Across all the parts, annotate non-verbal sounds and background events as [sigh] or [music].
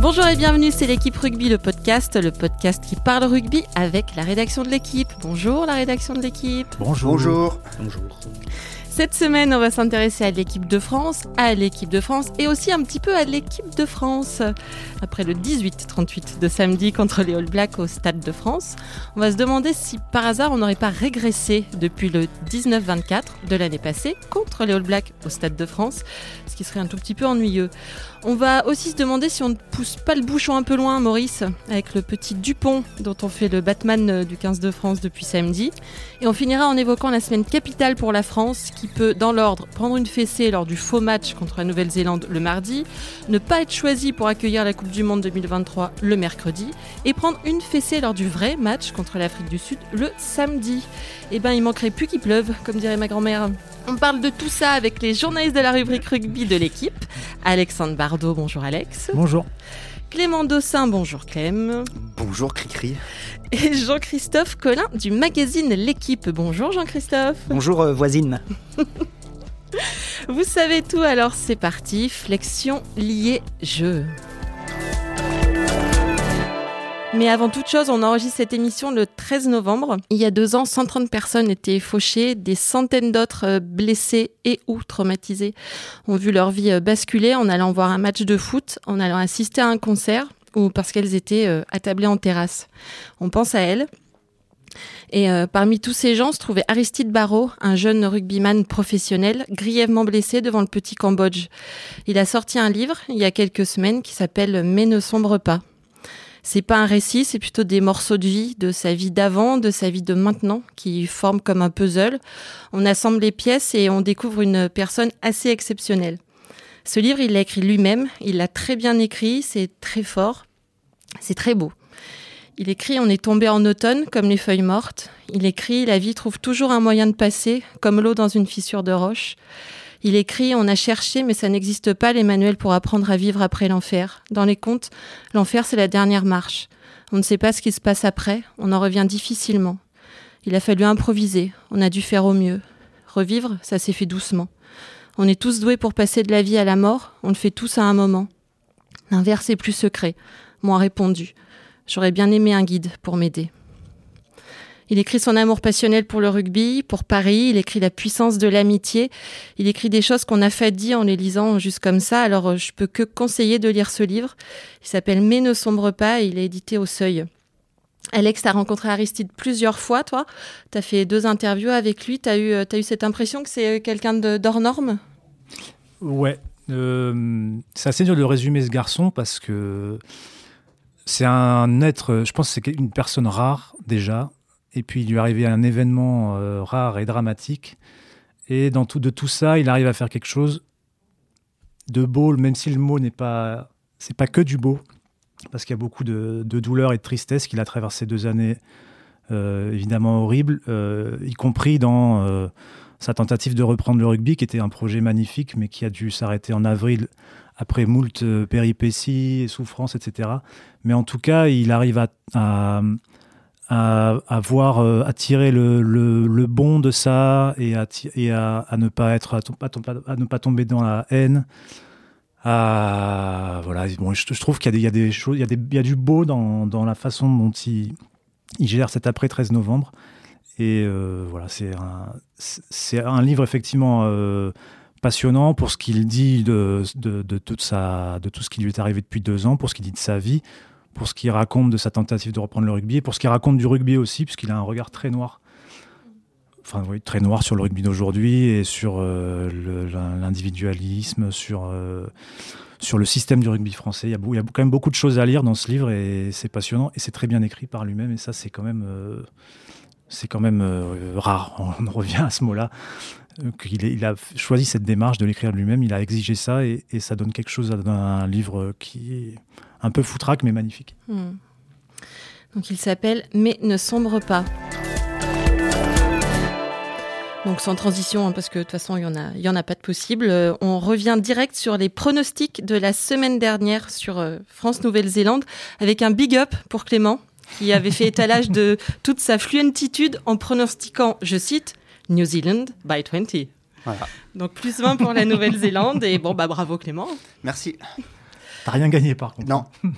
Bonjour et bienvenue, c'est l'équipe rugby, le podcast, le podcast qui parle rugby avec la rédaction de l'équipe. Bonjour la rédaction de l'équipe. Bonjour. Bonjour. Bonjour. Cette semaine, on va s'intéresser à l'équipe de France, à l'équipe de France et aussi un petit peu à l'équipe de France. Après le 18-38 de samedi contre les All Blacks au Stade de France, on va se demander si par hasard on n'aurait pas régressé depuis le 19-24 de l'année passée contre les All Blacks au Stade de France, ce qui serait un tout petit peu ennuyeux. On va aussi se demander si on ne pousse pas le bouchon un peu loin, Maurice, avec le petit Dupont dont on fait le Batman du 15 de France depuis samedi. Et on finira en évoquant la semaine capitale pour la France qui peut, dans l'ordre, prendre une fessée lors du faux match contre la Nouvelle-Zélande le mardi, ne pas être choisi pour accueillir la Coupe du Monde 2023 le mercredi, et prendre une fessée lors du vrai match contre l'Afrique du Sud le samedi. Eh ben, il manquerait plus qu'il pleuve, comme dirait ma grand-mère. On parle de tout ça avec les journalistes de la rubrique rugby de l'équipe. Alexandre Bardot, bonjour Alex. Bonjour. Clément Dossin, bonjour Clem. Bonjour Cricri. Et Jean-Christophe Collin du magazine L'équipe. Bonjour Jean-Christophe. Bonjour euh, voisine. [laughs] Vous savez tout, alors c'est parti. Flexion liée jeu. Mais avant toute chose, on enregistre cette émission le 13 novembre. Il y a deux ans, 130 personnes étaient fauchées, des centaines d'autres euh, blessées et ou traumatisées ont vu leur vie euh, basculer en allant voir un match de foot, en allant assister à un concert ou parce qu'elles étaient euh, attablées en terrasse. On pense à elles. Et parmi tous ces gens se trouvait Aristide Barrault, un jeune rugbyman professionnel, grièvement blessé devant le petit Cambodge. Il a sorti un livre il y a quelques semaines qui s'appelle Mais ne sombre pas. C'est pas un récit, c'est plutôt des morceaux de vie, de sa vie d'avant, de sa vie de maintenant, qui forment comme un puzzle. On assemble les pièces et on découvre une personne assez exceptionnelle. Ce livre, il l'a écrit lui-même, il l'a très bien écrit, c'est très fort, c'est très beau. Il écrit On est tombé en automne comme les feuilles mortes. Il écrit La vie trouve toujours un moyen de passer, comme l'eau dans une fissure de roche. Il écrit On a cherché, mais ça n'existe pas les manuels pour apprendre à vivre après l'enfer. Dans les contes, l'enfer, c'est la dernière marche. On ne sait pas ce qui se passe après, on en revient difficilement. Il a fallu improviser, on a dû faire au mieux. Revivre, ça s'est fait doucement. On est tous doués pour passer de la vie à la mort, on le fait tous à un moment. L'inverse est plus secret, moins répondu. J'aurais bien aimé un guide pour m'aider. Il écrit son amour passionnel pour le rugby, pour Paris, il écrit la puissance de l'amitié, il écrit des choses qu'on a fadies en les lisant juste comme ça, alors euh, je peux que conseiller de lire ce livre. Il s'appelle Mais ne sombre pas et il est édité au Seuil. Alex, tu as rencontré Aristide plusieurs fois, toi. Tu as fait deux interviews avec lui. Tu as, eu, as eu cette impression que c'est quelqu'un d'hors norme? Ouais. Euh, c'est assez dur de résumer ce garçon parce que c'est un être, je pense que c'est une personne rare déjà. Et puis il lui arrivé un événement euh, rare et dramatique. Et dans tout, de tout ça, il arrive à faire quelque chose de beau, même si le mot n'est pas, c'est pas que du beau, parce qu'il y a beaucoup de, de douleur et de tristesse qu'il a traversé deux années euh, évidemment horribles, euh, y compris dans sa tentative de reprendre le rugby, qui était un projet magnifique, mais qui a dû s'arrêter en avril après moult péripéties et souffrances, etc. Mais en tout cas, il arrive à, à, voir, euh, tirer le, le, bon de ça et à, à, ne pas être, à, ne pas tomber dans la haine. À, voilà, bon, je, trouve qu'il y, a des choses, il y a, des, il y a du beau dans, dans la façon dont il, il gère cet après 13 novembre. Et euh, voilà, c'est un, c'est un livre effectivement euh, passionnant pour ce qu'il dit de, de, de, de tout ce qui lui est arrivé depuis deux ans, pour ce qu'il dit de sa vie, pour ce qu'il raconte de sa tentative de reprendre le rugby, pour ce qu'il raconte du rugby aussi, puisqu'il a un regard très noir. Enfin, oui, très noir sur le rugby d'aujourd'hui et sur euh, l'individualisme, sur, euh, sur le système du rugby français. Il y, a, quand même beaucoup de choses à lire dans ce livre et c'est passionnant et c'est très bien écrit par lui-même. Et ça, c'est quand même, euh, quand même rare. [laughs] On revient à ce mot-là. Il, a choisi cette démarche de l'écrire lui-même, il a exigé ça et, ça donne quelque chose d'un livre qui un peu foutraque mais magnifique. Hmm. Donc il s'appelle Mais ne sombre pas. Donc sans transition, hein, parce que de toute façon, il n'y en, a, y en a pas de possible. Euh, on revient direct sur les pronostics de la semaine dernière sur euh, France-Nouvelle-Zélande, avec un big up pour Clément, qui avait fait étalage de toute sa fluentitude en pronostiquant, je cite, New Zealand by 20. Voilà. Donc plus 20 pour la Nouvelle-Zélande, et bon, bah bravo Clément. Merci. T'as rien gagné par contre. Non. [laughs]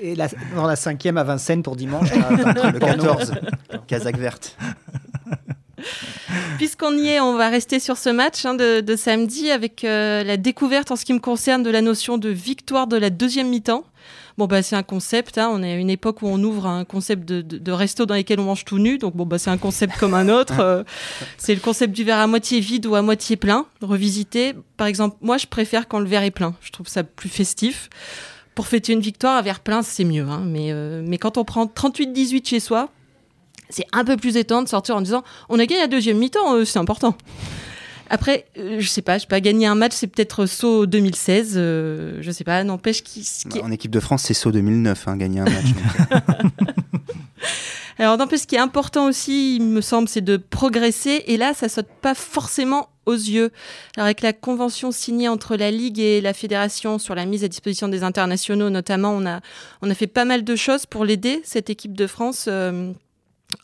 Et la, dans la cinquième à Vincennes pour dimanche. [laughs] le 14, Kazakh verte. [laughs] Puisqu'on y est, on va rester sur ce match hein, de, de, samedi avec euh, la découverte en ce qui me concerne de la notion de victoire de la deuxième mi-temps. Bon, bah, c'est un concept. Hein. On est à une époque où on ouvre un concept de, de, de resto dans lesquels on mange tout nu. Donc, bon, bah, c'est un concept comme un autre. Euh, [laughs] c'est le concept du verre à moitié vide ou à moitié plein, revisité. Par exemple, moi, je préfère quand le verre est plein. Je trouve ça plus festif. Pour fêter une victoire, à verre plein, c'est mieux. Hein. Mais, euh, mais quand on prend 38-18 chez soi, c'est un peu plus étonnant de sortir en disant on a gagné la deuxième mi-temps, euh, c'est important. Après, euh, je sais pas, je sais pas, gagner un match, c'est peut-être Sceaux 2016, euh, je sais pas, n'empêche qui. Bah, en équipe de France, c'est Sceaux 2009, hein, gagner un match. donc. [laughs] Alors, n'empêche, ce qui est important aussi, il me semble, c'est de progresser. Et là, ça saute pas forcément aux yeux. Alors, avec la convention signée entre la Ligue et la Fédération sur la mise à disposition des internationaux, notamment, on a, on a fait pas mal de choses pour l'aider, cette équipe de France. euh,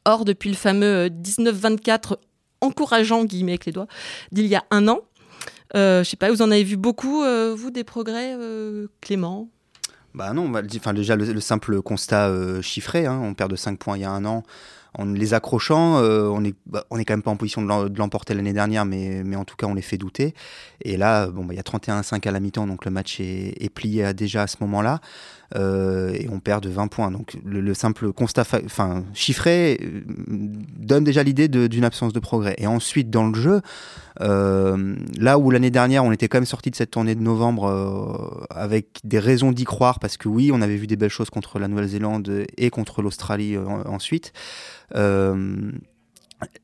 Or, depuis le fameux 19-24 encourageant, guillemets avec les doigts, d'il y a un an, euh, je sais pas, vous en avez vu beaucoup, euh, vous, des progrès, euh, Clément? Bah non, enfin, déjà le, le simple constat euh, chiffré, hein, on perd de 5 points il y a un an. En les accrochant, euh, on est, bah, quand même pas en position de l'em- de l'emporter l'année dernière, mais, mais en tout cas on les fait douter. Et là, bon, bah, il y a 31-5 à la mi-temps, donc le match est, plié déjà à ce moment-là. Euh, et on perd de 20 points. Donc le, le simple constat enfin, chiffré euh, donne déjà l'idée d'une absence de progrès. Et ensuite, dans le jeu, euh, là où l'année dernière, on était quand même sorti de cette tournée de novembre avec des raisons d'y croire, parce que oui, on avait vu des belles choses contre la Nouvelle-Zélande et contre l'Australie en- ensuite.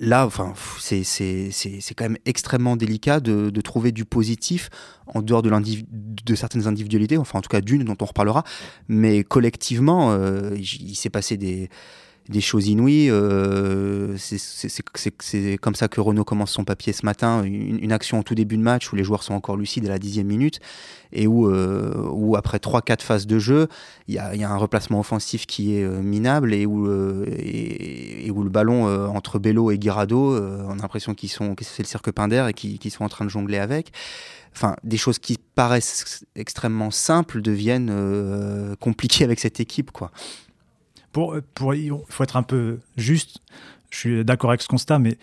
Là, enfin, c'est- quand même extrêmement délicat de, trouver du positif en dehors de, certaines individualités, enfin en tout cas d'une dont on reparlera, mais collectivement, euh, il s'est passé des, des choses inouïes. euh, c'est- comme ça que Renault commence son papier ce matin, une, action au tout début de match où les joueurs sont encore lucides à la dixième minute et où, euh, après 3-4 phases de jeu, il y a, un replacement offensif qui est euh, minable et où, le ballon entre Bello et Guirado, on a l'impression qu'ils sont, que c'est le cirque Pinder et qu'ils sont en train de jongler avec. Enfin, des choses qui paraissent extrêmement simples deviennent compliquées avec cette équipe, quoi. Pour, pour, il faut être un peu juste. Je suis d'accord avec ce constat, mais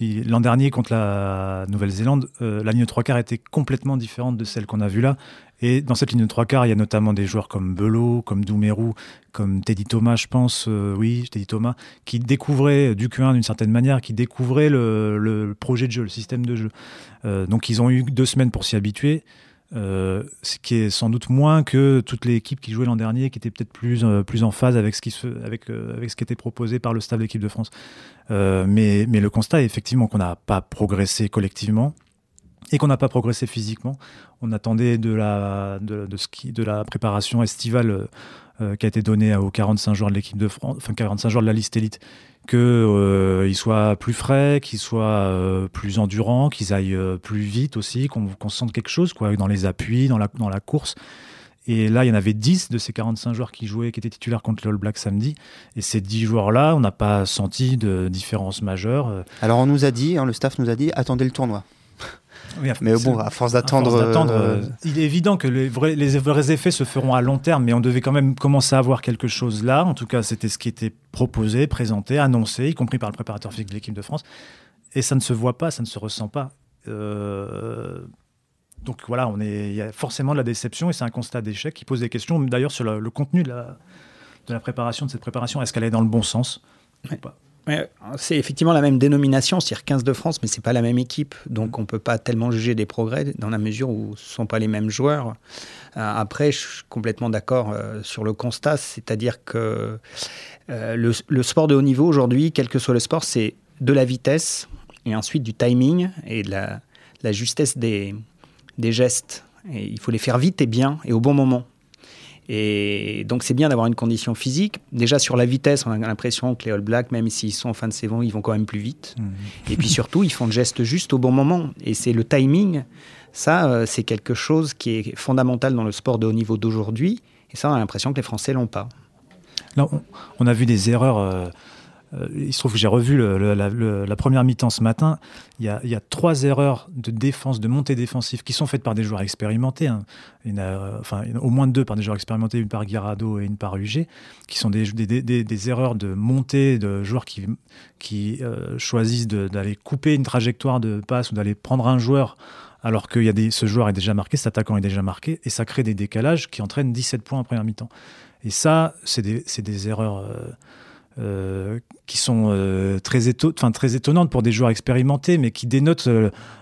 l'an dernier contre la Nouvelle-Zélande, euh, la ligne de trois quarts était complètement différente de celle qu'on a vue là. Et dans cette ligne de trois quarts, il y a notamment des joueurs comme Belot, comme Doumerou, comme Teddy Thomas, je pense, euh, oui, Teddy Thomas, qui découvraient du Q1 d'une certaine manière, qui découvraient le, projet de jeu, le système de jeu. Euh, donc ils ont eu deux semaines pour s'y habituer. Euh, ce qui est sans doute moins que toutes les équipes qui jouaient l'an dernier, qui étaient peut-être plus, euh, plus en phase avec ce, qui se, avec, euh, avec ce qui était proposé par le staff de l'équipe de France. Mais, mais le constat est effectivement qu'on n'a pas progressé collectivement et qu'on n'a pas progressé physiquement. On attendait de la, de, de, ski, de la préparation estivale euh, qui a été donnée aux 45 joueurs de l'équipe de France, enfin 45 joueurs de la liste élite, qu'ils euh, soient plus frais, qu'ils soient euh, plus endurants, qu'ils aillent plus vite aussi, qu'on sente quelque chose quoi, dans les appuis, dans la, dans la course. Et là, il y en avait 10 de ces 45 joueurs qui jouaient, qui étaient titulaires contre le All Black samedi. Et ces 10 joueurs-là, on n'a pas senti de différence majeure. Alors on nous a dit, hein, le staff nous a dit, attendez le tournoi. Oui, Mais bon, à force d'attendre. euh... euh, il est évident que les vrais, les vrais, effets se feront à long terme, mais on devait quand même commencer à avoir quelque chose là. En tout cas, c'était ce qui était proposé, présenté, annoncé, y compris par le préparateur physique de l'équipe de France. Et ça ne se voit pas, ça ne se ressent pas. Euh... Donc voilà, on est, il y a forcément de la déception et c'est un constat d'échec qui pose des questions, d'ailleurs, sur le, le contenu de la, de la préparation, de cette préparation. Est-ce qu'elle est dans le bon sens ouais. ou pas? C'est effectivement la même dénomination, c'est-à-dire 15 de France, mais c'est pas la même équipe, donc on peut pas tellement juger des progrès dans la mesure où ce sont pas les mêmes joueurs. Euh, après, je suis complètement d'accord euh, sur le constat, c'est-à-dire que euh, le, le, sport de haut niveau aujourd'hui, quel que soit le sport, c'est de la vitesse et ensuite du timing et de la, la justesse des, des gestes. Et il faut les faire vite et bien et au bon moment. Et donc c'est bien d'avoir une condition physique. Déjà sur la vitesse, on a l'impression que les All Blacks, même s'ils sont en fin de saison, ils vont quand même plus vite. Mmh. Et puis surtout, ils font le geste juste au bon moment. Et c'est le timing. Ça, euh, c'est quelque chose qui est fondamental dans le sport de haut niveau d'aujourd'hui. Et ça, on a l'impression que les Français l'ont pas. Là, on, a vu des erreurs. Euh, il se trouve que j'ai revu la, première mi-temps ce matin. Il y, a, trois erreurs de défense, de montée défensive qui sont faites par des joueurs expérimentés. Enfin, au moins deux par des joueurs expérimentés, une par Guirado et une par UG, qui sont des, erreurs de montée de joueurs qui, euh, choisissent d'aller couper une trajectoire de passe ou d'aller prendre un joueur alors que y a ce joueur est déjà marqué, cet attaquant est déjà marqué, et ça crée des décalages qui entraînent 17 points en première mi-temps. Et ça, c'est des, des, erreurs euh, euh, qui sont euh, très, éto très étonnantes pour des joueurs expérimentés, mais qui dénotent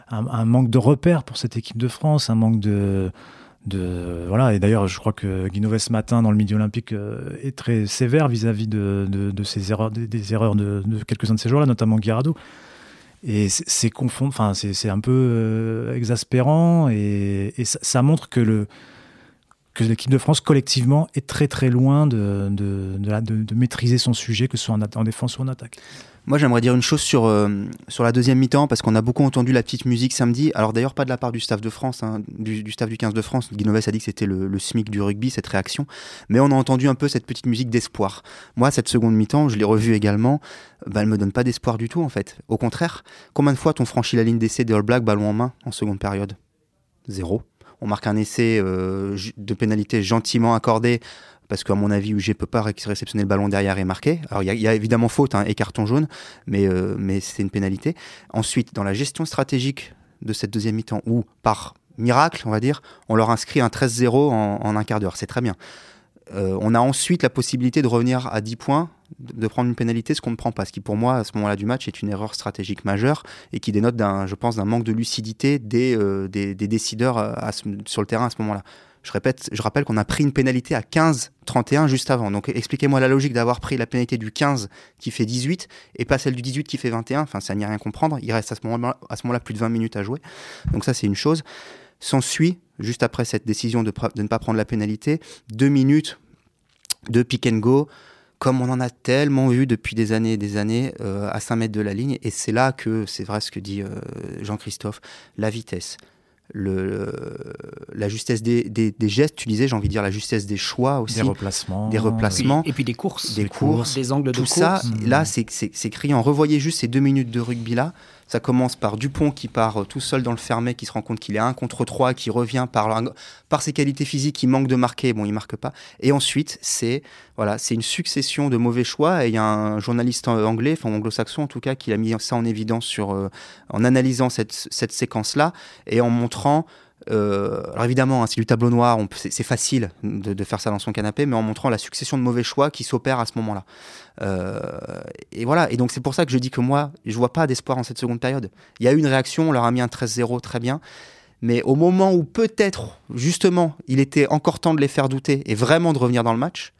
un, manque de repères pour cette équipe de France, un manque de... voilà, et d'ailleurs, je crois que Guinové ce matin, dans le Midi Olympique, est très sévère vis-à-vis de, ces erreurs, des, erreurs de, quelques-uns de ces joueurs-là, notamment Guirado. Et c'est un peu exaspérant et, ça, montre que le que l'équipe de France collectivement est très très loin de, de, de, maîtriser son sujet, que ce soit en, en défense ou en attaque. Moi j'aimerais dire une chose sur, euh, sur la deuxième mi-temps, parce qu'on a beaucoup entendu la petite musique samedi, alors d'ailleurs pas de la part du staff de France, hein, du, staff du 15 de France, Guy a dit que c'était le, le, SMIC du rugby, cette réaction, mais on a entendu un peu cette petite musique d'espoir. Moi cette seconde mi-temps, je l'ai revue également, bah, elle me donne pas d'espoir du tout en fait. Au contraire, combien de fois t'ont franchi la ligne d'essai des All Blacks ballon en main en seconde période? Zéro on marque un essai euh, de pénalité gentiment accordé parce qu'à mon avis, UG peut pas réceptionner le ballon derrière et marquer. Alors il y, a évidemment faute hein, et carton jaune, mais, euh, mais c'est une pénalité. Ensuite, dans la gestion stratégique de cette deuxième mi-temps, où par miracle, on va dire, on leur inscrit un 13-0 en, un quart d'heure, c'est très bien. Euh, on a ensuite la possibilité de revenir à 10 points, de prendre une pénalité, ce qu'on ne prend pas. Ce qui, pour moi, à ce moment-là du match, est une erreur stratégique majeure et qui dénote, je pense, d'un manque de lucidité des, euh, des, décideurs sur le terrain à ce moment-là. Je répète, je rappelle qu'on a pris une pénalité à 15-31 juste avant. Donc expliquez-moi la logique d'avoir pris la pénalité du 15 qui fait 18 et pas celle du 18 qui fait 21. Enfin, ça n'y a rien comprendre. Il reste à ce moment-là, à ce moment-là plus de 20 minutes à jouer. Donc ça, c'est une chose. S'ensuit, juste après cette décision de, de ne pas prendre la pénalité, deux minutes de pick and go, comme on en a tellement vu depuis des années et des années euh, à 5 mètres de la ligne. Et c'est là que, c'est vrai ce que dit euh, Jean-Christophe, la vitesse, le, la justesse des, des, gestes, tu disais, j'ai envie de dire la justesse des choix aussi. Des replacements. Des replacements. et puis des courses. Des, courses, Des angles de Tout ça, là, c'est criant. Revoyez juste ces deux minutes de rugby-là. Ça commence par Dupont qui part euh, tout seul dans le fermé, qui se rend compte qu'il est un contre trois, qui revient par, ses qualités physiques, il manque de marquer, bon, il marque pas. Et ensuite, c'est voilà, c'est une succession de mauvais choix. Et il y a un journaliste anglais, enfin anglo-saxon en tout cas, qui a mis ça en évidence sur, euh, en analysant cette, cette séquence-là et en montrant euh, alors évidemment, hein, c'est du tableau noir, c'est facile de, faire ça dans son canapé, mais en montrant la succession de mauvais choix qui s'opèrent à ce moment-là. Euh, et voilà, et donc c'est pour ça que je dis que moi, je vois pas d'espoir en cette seconde période. Il y a eu une réaction, on leur a mis un 13-0, très bien. Mais au moment où peut-être, justement, il était encore temps de les faire douter et vraiment de revenir dans le match,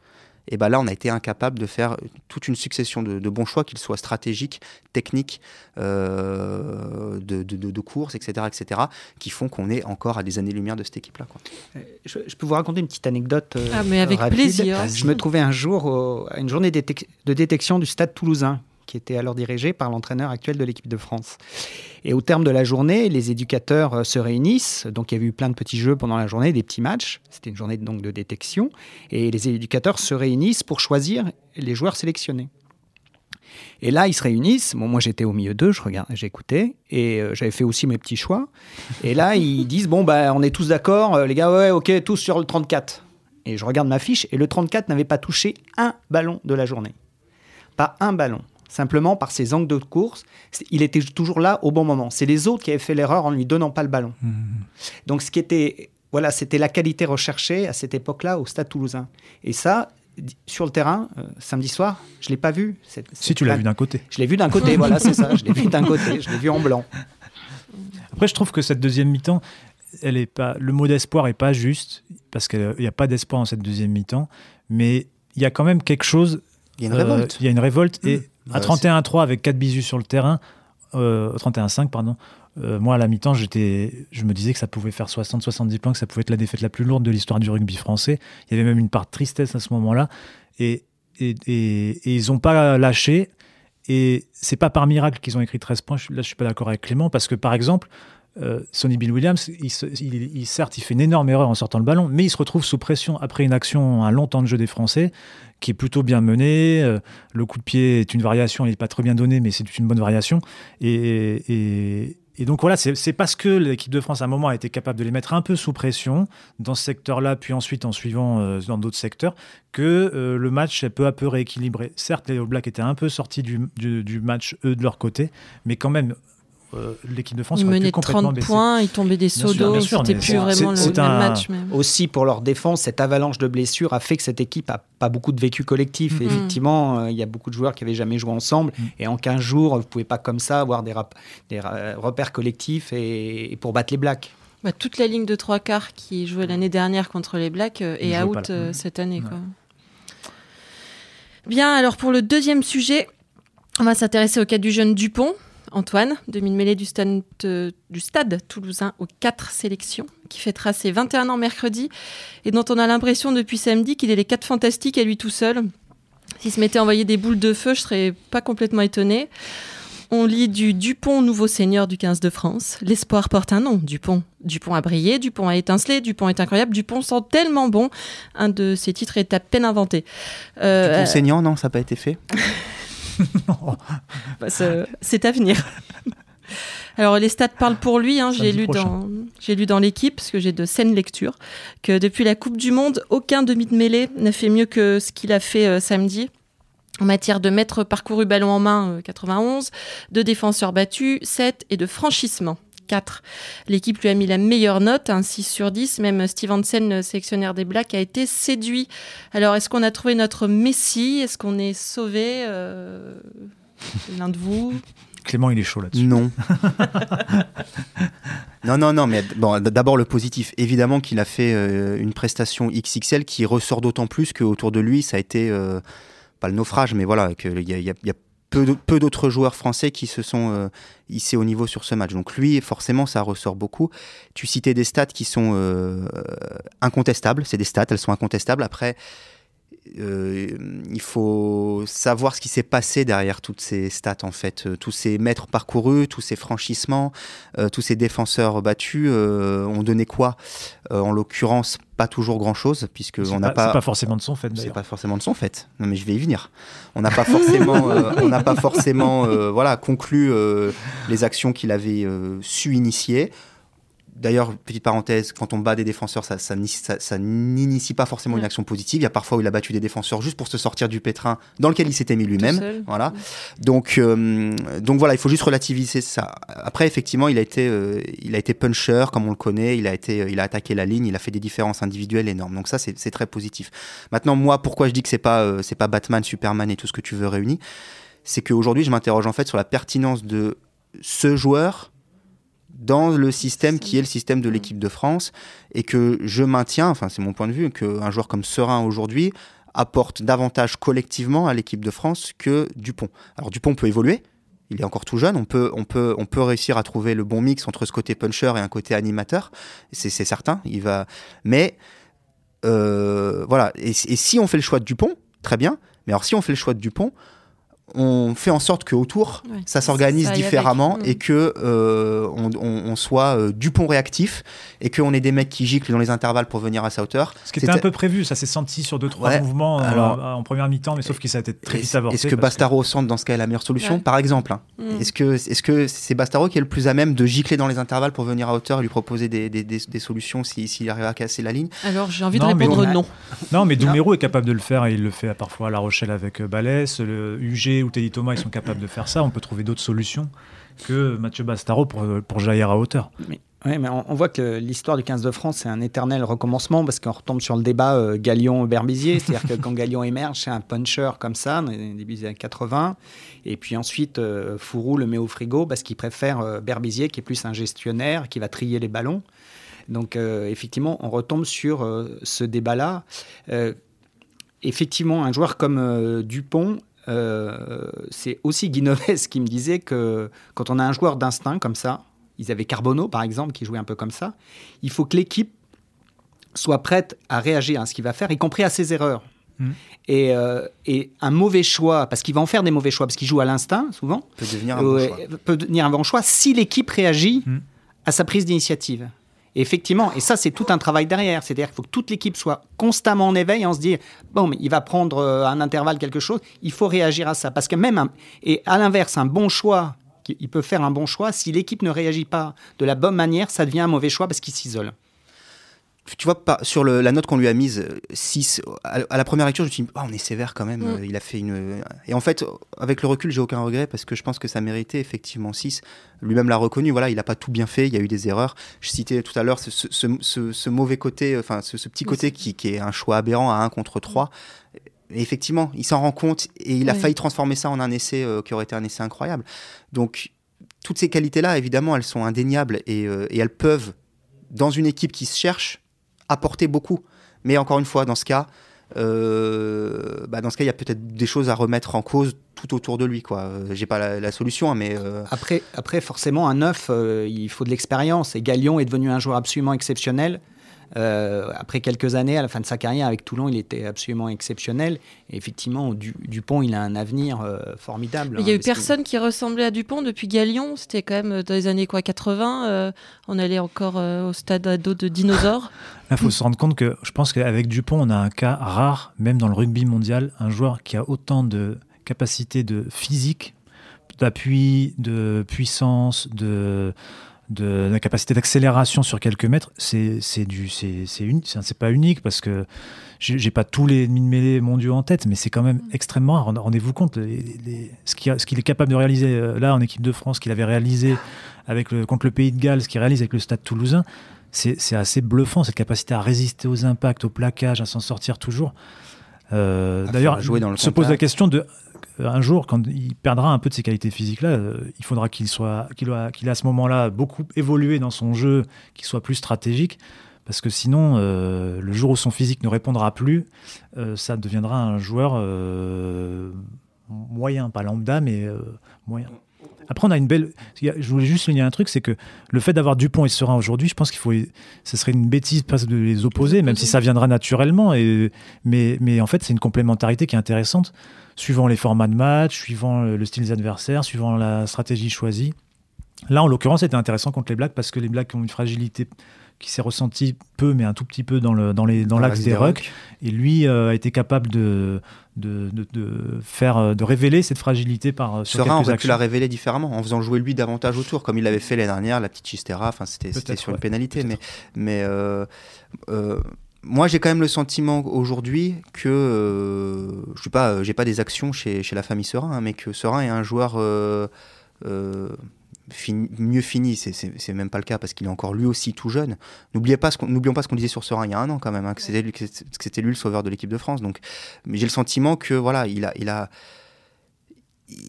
et ben là, on a été incapable de faire toute une succession de, bons choix, qu'ils soient stratégiques, techniques, euh, de, de, courses, etc., etc., qui font qu'on est encore à des années-lumière de cette équipe-là. Euh, je, peux vous raconter une petite anecdote euh, Ah, mais avec plaisir. Je me trouvais un jour à une journée de détection du Stade toulousain qui était alors dirigé par l'entraîneur actuel de l'équipe de France. Et au terme de la journée, les éducateurs euh, se réunissent. Donc il y avait eu plein de petits jeux pendant la journée, des petits matchs. C'était une journée donc de détection. Et les éducateurs se réunissent pour choisir les joueurs sélectionnés. Et là, ils se réunissent. Moi, j'étais au milieu d'eux, j'écoutais, et euh, j'avais fait aussi mes petits choix. Et là, ils [laughs] disent bon, bah, on est tous d'accord, euh, les gars, ouais, ok, tous sur le 34. Et je regarde ma fiche, et le 34 n'avait pas touché un ballon de la journée. Pas un ballon simplement par ses angles de course. Il était toujours là au bon moment. C'est les autres qui avaient fait l'erreur en ne lui donnant pas le ballon. Mmh. Donc, ce qui était, voilà, c'était la qualité recherchée à cette époque-là au Stade Toulousain. Et ça, sur le terrain, euh, samedi soir, je l'ai pas vu. si tu l'as vu d'un côté. Je l'ai vu d'un côté, voilà, c'est ça. Je l'ai vu d'un côté, je l'ai vu en blanc. Après, je trouve que cette deuxième mi-temps, elle est pas, le mot d'espoir est pas juste parce qu'il n'y a pas d'espoir dans cette deuxième mi-temps, mais il y a quand même quelque chose. Il y a une révolte. Euh, il y a une révolte et mmh. À 31-3 avec 4 bisus sur le terrain, euh, 31-5, pardon. Euh, moi, à la mi-temps, j'étais, je me disais que ça pouvait faire 60-70 points, que ça pouvait être la défaite la plus lourde de l'histoire du rugby français. Il y avait même une part de tristesse à ce moment-là. Et, et, et, ils n'ont pas lâché. Et c'est pas par miracle qu'ils ont écrit 13 points. Là, je suis pas d'accord avec Clément, parce que par exemple, Sonny Bill Williams, il, certes, il fait une énorme erreur en sortant le ballon, mais il se retrouve sous pression après une action, un long temps de jeu des Français, qui est plutôt bien mené. le coup de pied est une variation, il n'est pas très bien donné, mais c'est une bonne variation. et, donc voilà, c'est parce que l'équipe de France à un moment a été capable de les mettre un peu sous pression dans ce secteur-là, puis ensuite en suivant euh, dans d'autres secteurs, que euh, le match est peu à peu rééquilibré. Certes, les All Blacks étaient un peu sortis du match, eux, de leur côté, mais quand même, euh, l'équipe de France ils menaient 30 points, ils tombaient des seaux d'eau, c'était plus vraiment le, même match. Aussi pour leur défense, cette avalanche de blessures a fait que cette équipe a pas beaucoup de vécu collectif. Mm-hmm. effectivement, euh, il y a beaucoup de joueurs qui avaient jamais joué ensemble, mm. et en 15 jours, vous pouvez pas comme ça avoir des, des repères collectifs et, pour battre les Blacks. Bah, toute la ligne de trois quarts qui jouait l'année dernière contre les Blacks euh, est out cette année. Quoi. Bien, alors pour le deuxième sujet, on va s'intéresser au cas du jeune Dupont. Antoine, demi-mêlée du du stade toulousain aux quatre sélections, qui fêtera ses 21 ans mercredi et dont on a l'impression depuis samedi qu'il est les quatre fantastiques à lui tout seul. S'il se mettait à envoyer des boules de feu, je serais pas complètement étonné. On lit du Dupont, nouveau seigneur du 15 de France. L'espoir porte un nom, Dupont. Dupont a brillé, Dupont a étincelé, Dupont est incroyable, Dupont sent tellement bon. Un de ses titres est à peine inventé. Euh, Dupont seigneur, non, ça n'a pas été fait [laughs] [laughs] c'est à venir. [laughs] Alors les stats parlent pour lui. Hein. J'ai lu dans j'ai lu dans l'équipe parce que j'ai de saines lectures que depuis la Coupe du Monde, aucun demi de mêlée n'a fait mieux que ce qu'il a fait euh, samedi. En matière de mètres parcourus ballon en main, 91, euh, de défenseurs battus, 7 et de franchissement. L'équipe lui a mis la meilleure note, un 6 sur 10. Même Stevenson, sélectionnaire des Blacks, a été séduit. Alors, est-ce qu'on a trouvé notre Messi? Est-ce qu'on est sauvé euh, L'un de vous? [laughs] Clément, il est chaud là-dessus. Non. [laughs] non, non, non, mais bon, d'abord le positif. Évidemment qu'il a fait euh, une prestation XXL qui ressort d'autant plus qu'autour de lui, ça a été, euh, pas le naufrage, mais voilà, qu'il y, y, a peu d'autres joueurs français qui se sont euh, hissés au niveau sur ce match. Donc lui, forcément, ça ressort beaucoup. Tu citais des stats qui sont euh, incontestables. C'est des stats, elles sont incontestables. Après, euh, il faut savoir ce qui s'est passé derrière toutes ces stats en fait, euh, tous ces mètres parcourus, tous ces franchissements, euh, tous ces défenseurs battus ont donné quoi? En l'occurrence, pas toujours grand chose puisque on n'a pas. C'est pas forcément de son fait. C'est pas forcément de son fait. Non mais je vais y venir. On n'a pas forcément, [laughs] on n'a pas forcément, voilà, conclu les actions qu'il avait su initier. D'ailleurs, petite parenthèse, quand on bat des défenseurs, ça, ça, n'initie pas forcément une action positive. Il y a parfois où il a battu des défenseurs juste pour se sortir du pétrin dans lequel il s'était mis lui-même. Voilà. Donc, euh, donc voilà, il faut juste relativiser ça. Après, effectivement, il a été, euh, il a été puncher, comme on le connaît. Il a été, il a attaqué la ligne. Il a fait des différences individuelles énormes. Donc ça, c'est très positif. Maintenant, moi, pourquoi je dis que c'est pas, euh, c'est pas Batman, Superman et tout ce que tu veux réuni, c'est qu'aujourd'hui, je m'interroge en fait sur la pertinence de ce joueur dans le système qui est le système de l'équipe de France et que je maintiens, enfin c'est mon point de vue, qu'un joueur comme Serein aujourd'hui apporte davantage collectivement à l'équipe de France que Dupont. Alors Dupont peut évoluer, il est encore tout jeune, on peut, on peut, on peut réussir à trouver le bon mix entre ce côté puncher et un côté animateur, c'est certain, il va... Mais euh, voilà, et, et si on fait le choix de Dupont, très bien, mais alors si on fait le choix de Dupont, on fait en sorte que autour ça s'organise différemment mm. et que euh, on, soit euh, du pont réactif et qu'on ait des mecs qui giclent dans les intervalles pour venir à sa hauteur. Ce qui était un peu prévu, ça s'est senti sur deux trois mouvements euh, en première mi-temps, mais sauf que ça a été très vite avorté. Est-ce que Bastaro au centre dans ce cas est la meilleure solution, par exemple hein mm. Est-ce que est-ce que c'est Bastaro qui est le plus à même de gicler dans les intervalles pour venir à hauteur et lui proposer des, des, solutions s'il arrive à casser la ligne Alors j'ai envie de répondre non. Non, mais Doumero est capable de le faire et il le fait parfois à La Rochelle avec Balès, le UG ou Teddy Thomas, ils sont capables de faire ça. On peut trouver d'autres solutions que Mathieu Bastaro pour, pour jaillir à hauteur. Oui, mais on, voit que l'histoire du 15 de France, c'est un éternel recommencement parce qu'on retombe sur le débat euh, Galion-Berbizier. [laughs] C'est-à-dire que quand Galion émerge, c'est un puncher comme ça, dans les début des années 80. Et puis ensuite, euh, Fourou le met au frigo parce qu'il préfère euh, Berbizier, qui est plus un gestionnaire, qui va trier les ballons. Donc, effectivement, on retombe sur ce débat-là. effectivement, un joueur comme Dupont, euh, c'est aussi Guinoves qui me disait que quand on a un joueur d'instinct comme ça, ils avaient Carbonneau par exemple qui jouait un peu comme ça, il faut que l'équipe soit prête à réagir à ce qu'il va faire, y compris à ses erreurs. Mmh. Et, euh, et, un mauvais choix, parce qu'il va en faire des mauvais choix, parce qu'il joue à l'instinct souvent, peut devenir un bon choix. Peut devenir un bon choix si l'équipe réagit mmh. à sa prise d'initiative. Et effectivement, et ça c'est tout un travail derrière, c'est-à-dire qu'il faut que toute l'équipe soit constamment en éveil, en se dire bon, mais il va prendre euh, un intervalle quelque chose, il faut réagir à ça, parce que même et à l'inverse, un bon choix, il peut faire un bon choix. Si l'équipe ne réagit pas de la bonne manière, ça devient un mauvais choix parce qu'il s'isole tu vois, sur la note qu'on lui a mise, 6, à, la première lecture, je me suis dit, oh, on est sévère quand même. Mm. Il a fait une. Et en fait, avec le recul, j'ai aucun regret parce que je pense que ça méritait effectivement 6. Lui-même l'a reconnu, voilà, il n'a pas tout bien fait, il y a eu des erreurs. Je citais tout à l'heure ce, mauvais côté, enfin, ce, petit côté qui, est un choix aberrant à 1 contre 3. Et effectivement, il s'en rend compte et il a failli transformer ça en un essai euh, qui aurait été un essai incroyable. Donc, toutes ces qualités-là, évidemment, elles sont indéniables et, euh, et elles peuvent, dans une équipe qui se cherche, apporter beaucoup. Mais encore une fois, dans ce cas, euh, bah dans ce cas, il y a peut-être des choses à remettre en cause tout autour de lui. Quoi. Euh, j'ai pas la, solution, hein, mais euh, après, après, forcément, un neuf, il faut de l'expérience. Et Galion est devenu un joueur absolument exceptionnel. Euh, après quelques années, à la fin de sa carrière avec Toulon, il était absolument exceptionnel. Et effectivement, Dupont, il a un avenir euh, formidable. Il n'y a eu personne qui ressemblait à Dupont depuis Galion. C'était quand même dans les années quoi, 80. Euh, on allait encore au stade ado de dinosaures. [laughs] Il faut se rendre compte que je pense qu'avec Dupont, on a un cas rare, même dans le rugby mondial, un joueur qui a autant de capacité de physique, d'appui, de puissance, de de la capacité d'accélération sur quelques mètres, c'est du c'est c'est pas unique parce que j'ai pas tous les mines mêlées mondiaux en tête, mais c'est quand même mm. extrêmement rare. Rendez-vous compte, ce qu'il ce qu'il est capable de réaliser euh, là en équipe de France, qu'il avait réalisé avec le, contre le Pays de Galles, ce qu'il réalise avec le Stade Toulousain, c'est assez bluffant cette capacité à résister aux impacts, au plaquage, à s'en sortir toujours. Euh, d'ailleurs, se pose la question de un jour, quand il perdra un peu de ses qualités physiques-là, euh, il faudra qu'il soit, qu'il ait à ce moment-là beaucoup évolué dans son jeu, qu'il soit plus stratégique. Parce que sinon, euh, le jour où son physique ne répondra plus, euh, ça deviendra un joueur moyen, pas lambda, mais moyen. Après, on a une belle. Je voulais juste souligner un truc, c'est que le fait d'avoir Dupont et Serein aujourd'hui, je pense qu'il faut. Ce serait une bêtise de les opposer, même si ça viendra naturellement. Et... Mais, mais en fait, c'est une complémentarité qui est intéressante suivant les formats de match, suivant le style des adversaires, suivant la stratégie choisie. Là, en l'occurrence, c'était intéressant contre les Blacks parce que les Blacks ont une fragilité qui s'est ressentie peu, mais un tout petit peu dans l'axe dans les, dans des rucks. Et lui euh, a été capable de, de, de, faire, euh, de révéler cette fragilité par euh, sur Serein aurait pu la révéler différemment en faisant jouer lui davantage autour, comme il l'avait fait l'année dernière, la petite Chistera. Enfin, c'était sur une pénalité, mais, mais moi, j'ai quand même le sentiment aujourd'hui que je sais pas, j'ai pas des actions chez, chez la famille Serein, hein, mais que Serein est un joueur mieux fini. C'est même pas le cas parce qu'il est encore lui aussi tout jeune. N'oublions pas ce qu'on n'oublions pas ce qu'on disait sur Serein il y a un an quand même, hein, que c'était lui, lui, le sauveur de l'équipe de France. Donc, mais j'ai le sentiment que voilà, il a, il a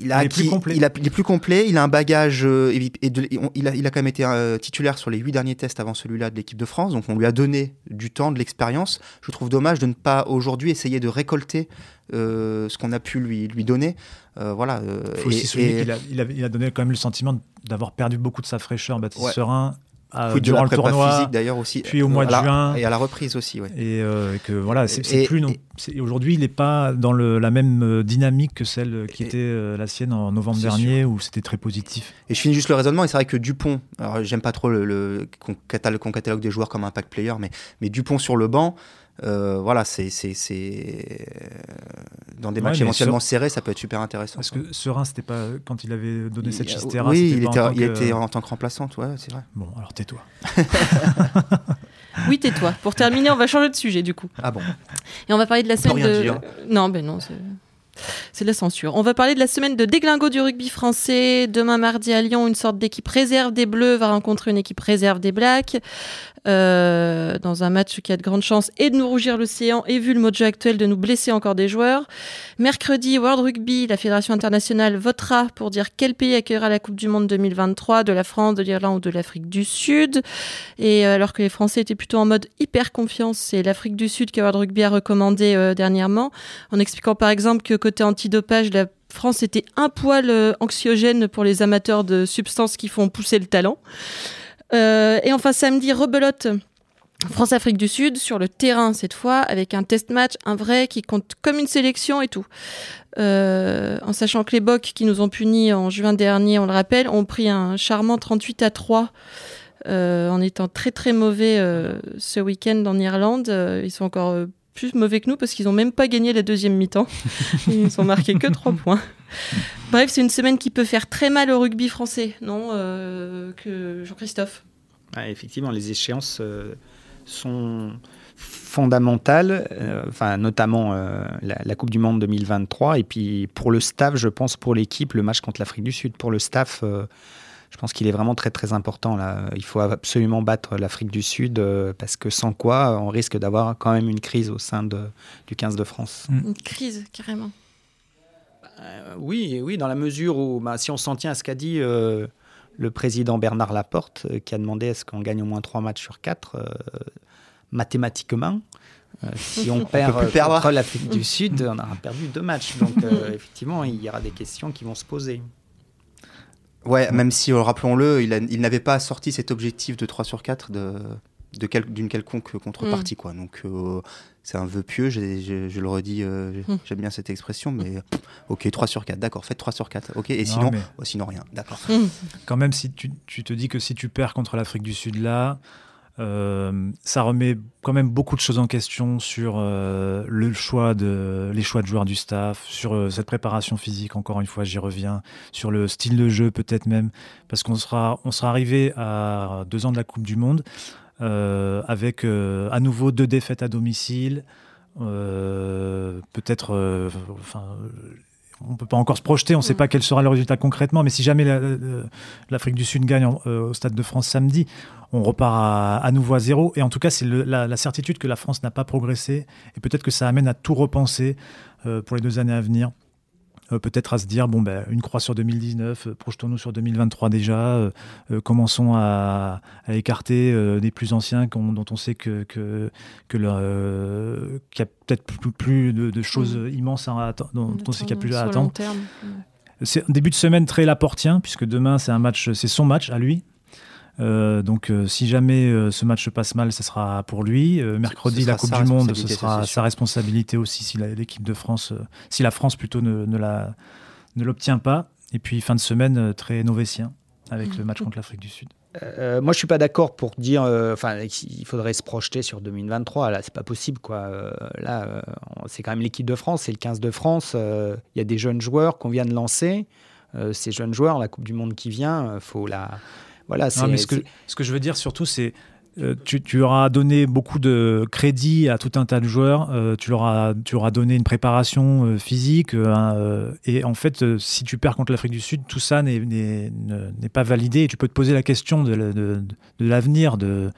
il, a, est plus complet. Il, a, est plus complet, il a un bagage, euh, et, il, a, il a quand même été euh, titulaire sur les huit derniers tests avant celui-là de l'équipe de France, donc on lui a donné du temps, de l'expérience. Je trouve dommage de ne pas aujourd'hui essayer de récolter euh, ce qu'on a pu lui, lui donner. Voilà. Il faut aussi souligner qu'il a, il a, donné quand même le sentiment d'avoir perdu beaucoup de sa fraîcheur, Baptiste Serein, euh, durant le tournoi, physique d'ailleurs aussi, puis au mois de juin et à la reprise aussi. Ouais. Et euh, que voilà, c'est plus non. Aujourd'hui, il n'est pas dans le, la même euh, dynamique que celle qui était euh, la sienne en novembre dernier où c'était très positif. Et je finis juste le raisonnement. Et c'est vrai que Dupont, alors j'aime pas trop le, le qu'on catalogue, catalogue, des joueurs comme un pack player, mais mais Dupont sur le banc. Euh, voilà, c'est dans des matchs éventuellement serrés, ça peut être super intéressant. Parce que Serein, c'était pas quand il avait donné cette chistera. Oui, il, était, en, il était en tant que remplaçante, ouais, c'est vrai. Bon, alors tais-toi. [laughs] oui, tais-toi. Pour terminer, on va changer de sujet du coup. Ah bon. Et on va parler de la semaine de. Non, ben non. C'est la censure. On va parler de la semaine de déglingo du rugby français. Demain mardi à Lyon, une sorte d'équipe réserve des Bleus va rencontrer une équipe réserve des Blacks. Euh, dans un match qui a de grandes chances et de nous rougir l'océan et vu le mode jeu actuel de nous blesser encore des joueurs. Mercredi, World Rugby, la Fédération internationale votera pour dire quel pays accueillera la Coupe du Monde 2023, de la France, de l'Irlande ou de l'Afrique du Sud. Et euh, alors que les Français étaient plutôt en mode hyper confiance, c'est l'Afrique du Sud que World Rugby a recommandé euh, dernièrement, en expliquant par exemple que côté antidopage, la France était un poil anxiogène pour les amateurs de substances qui font pousser le talent. Euh, et enfin, samedi, rebelote. France-Afrique du Sud sur le terrain cette fois avec un test match, un vrai qui compte comme une sélection et tout. Euh, en sachant que les Bocs qui nous ont punis en juin dernier, on le rappelle, ont pris un charmant 38 à 3 en étant très très mauvais ce week-end en Irlande. ils sont encore plus mauvais que nous parce qu'ils n'ont même pas gagné la deuxième mi-temps. [laughs] Ils sont marqués que trois points. Bref, c'est une semaine qui peut faire très mal au rugby français, non que Jean-Christophe? Effectivement, les échéances sont fondamentale, euh, enfin, notamment euh, la, Coupe du Monde 2023. Et puis pour le staff, je pense pour l'équipe, le match contre l'Afrique du Sud. Pour le staff, euh, je pense qu'il est vraiment très très important. Là. Il faut absolument battre l'Afrique du Sud parce que sans quoi, on risque d'avoir quand même une crise au sein de, du 15 de France. Mm. Une crise, carrément. oui, oui, dans la mesure où, bah, si on s'en tient à ce qu'a dit le président Bernard Laporte, qui a demandé à ce qu'on gagne au moins trois matchs sur quatre mathématiquement. Euh, si on, [laughs] perd contre l'Afrique du Sud, on aura perdu deux matchs. Donc, euh, [laughs] effectivement, il y aura des questions qui vont se poser. Ouais, même si, euh, rappelons-le, il, il n'avait pas sorti cet objectif de 3 sur 4 de, d'une quelconque contrepartie. Mm. Quoi. Donc, c'est un vœu pieux, je, le redis, mm. j'aime bien cette expression, mais ok, 3 sur 4, d'accord, faites 3 sur 4, ok, et sinon, oh, sinon rien, d'accord. Mm. Quand même, si tu, tu, te dis que si tu perds contre l'Afrique du Sud là, euh, ça remet quand même beaucoup de choses en question sur euh, le choix de, les choix de joueurs du staff, sur euh, cette préparation physique, encore une fois, j'y reviens, sur le style de jeu peut-être même, parce qu'on sera, on sera arrivé à deux ans de la Coupe du Monde avec à nouveau deux défaites à domicile, peut-être, on peut pas encore se projeter, on ne sait mm. pas quel sera le résultat concrètement, mais si jamais l'Afrique du Sud gagne au Stade de France samedi, on repart à, nouveau à zéro. Et en tout cas, c'est la, certitude que la France n'a pas progressé. Et peut-être que ça amène à tout repenser euh, pour les deux années à venir. Euh, peut-être à se dire, bon, ben, une croix sur 2019, euh, projetons-nous sur 2023 déjà, commençons à, écarter des plus anciens dont on sait que, que, qu'il y a peut-être plus, de, choses mm. immenses à attendre, dont on sait qu'il n'y a plus à attendre. C'est un début de semaine très laportien, puisque demain c'est un match, c'est son match à lui, euh, donc, euh, si jamais euh, ce match se passe mal, ce sera pour lui. mercredi, la Coupe du Monde, ce sera sa responsabilité aussi si l'équipe de France, si la France plutôt ne, ne l'obtient pas. Et puis, fin de semaine, très novétien avec le match contre l'Afrique du Sud. moi, je suis pas d'accord pour dire, enfin, il faudrait se projeter sur 2023. Là, c'est pas possible, quoi. là, c'est quand même l'équipe de France, c'est le 15 de France. Il y a des jeunes joueurs qu'on vient de lancer. ces jeunes joueurs, la Coupe du Monde qui vient, faut la, voilà, mais ce que, ce que je veux dire surtout, c'est euh, tu, tu, auras donné beaucoup de crédit à tout un tas de joueurs, euh, tu, leur as, tu auras donné une préparation euh, physique, et en fait, si tu perds contre l'Afrique du Sud, tout ça n'est pas validé, et tu peux te poser la question de, de, de l'avenir de,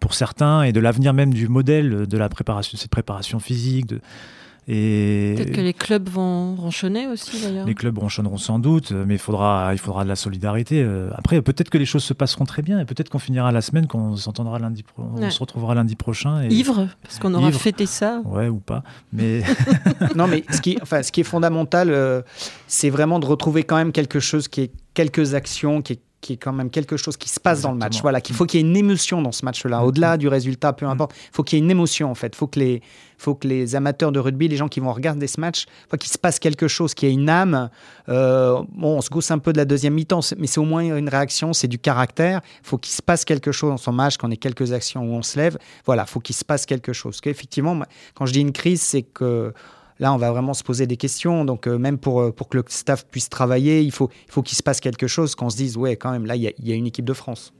pour certains, et de l'avenir même du modèle de la préparation, cette préparation physique. De, Peut-être que les clubs vont ronchonner aussi d'ailleurs. Les clubs ronchonneront sans doute, mais il faudra, il faudra de la solidarité. Euh, après, peut-être que les choses se passeront très bien et peut-être qu'on finira la semaine, qu'on s'entendra lundi, on se retrouvera lundi prochain. Et... Ivre, parce qu'on aura fêté ça. Ouais, ou pas. Mais [laughs] [laughs] non, mais ce qui, enfin, ce qui est fondamental, euh, c'est vraiment de retrouver quand même quelque chose qui est quelques actions, qui est qui est quand même quelque chose qui se passe dans le match. Voilà, qu'il faut qu'il y ait une émotion dans ce match-là. Au-delà du résultat, peu importe, il faut qu'il y ait une émotion en fait. Il faut que les, faut que les amateurs de rugby, les gens qui vont regarder ce match, faut qu'il se passe quelque chose, qu'il y ait une âme. Euh, bon, on se gousse un peu de la deuxième mi-temps, mais c'est au moins une réaction, c'est du caractère. Il faut qu'il se passe quelque chose dans son match, qu'on ait quelques actions où on se lève. Voilà, il faut qu'il se passe quelque chose. Parce qu'effectivement, quand je dis une crise, c'est que là, on va vraiment se poser des questions. Donc, euh, même pour, euh, pour que le staff puisse travailler, il faut, il faut qu'il se passe quelque chose, qu'on se dise, ouais, quand même, là, il y, a, une équipe de France.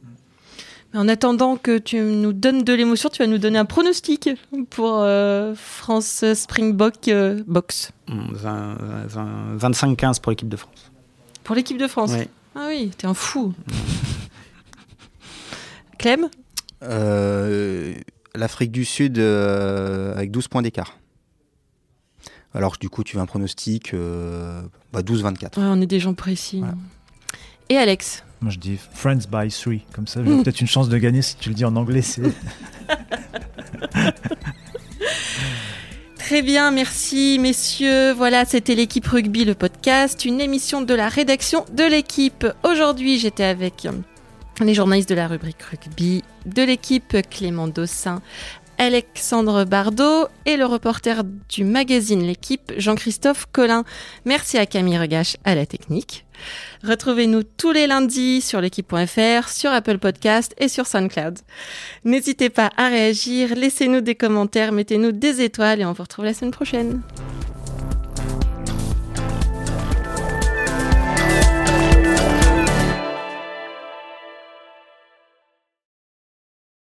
En attendant que tu nous donnes de l'émotion, tu vas nous donner un pronostic pour euh, France Springbok Box. 25-15 hmm, pour l'équipe de France. Pour l'équipe de France oui. Ah oui, t'es un fou. Clem? L'Afrique du Sud avec 12 points d'écart. Alors du coup, tu veux un pronostic euh, bah, 12-24. on est des gens précis. Et Alex Moi, je dis Friends by Three. Comme ça, j'ai [laughs] peut-être une chance de gagner si tu le dis en anglais. [laughs] Très bien, merci messieurs. Voilà, c'était l'équipe rugby, le podcast, une émission de la rédaction de l'équipe. Aujourd'hui, j'étais avec les journalistes de la rubrique rugby, de l'équipe Clément Dossin, Alexandre Bardot et le reporter du magazine L'équipe, Jean-Christophe Collin. Merci à Camille Regache à la technique. Retrouvez-nous tous les lundis sur l'équipe.fr, sur Apple Podcast et sur SoundCloud. N'hésitez pas à réagir, laissez-nous des commentaires, mettez-nous des étoiles et on vous retrouve la semaine prochaine.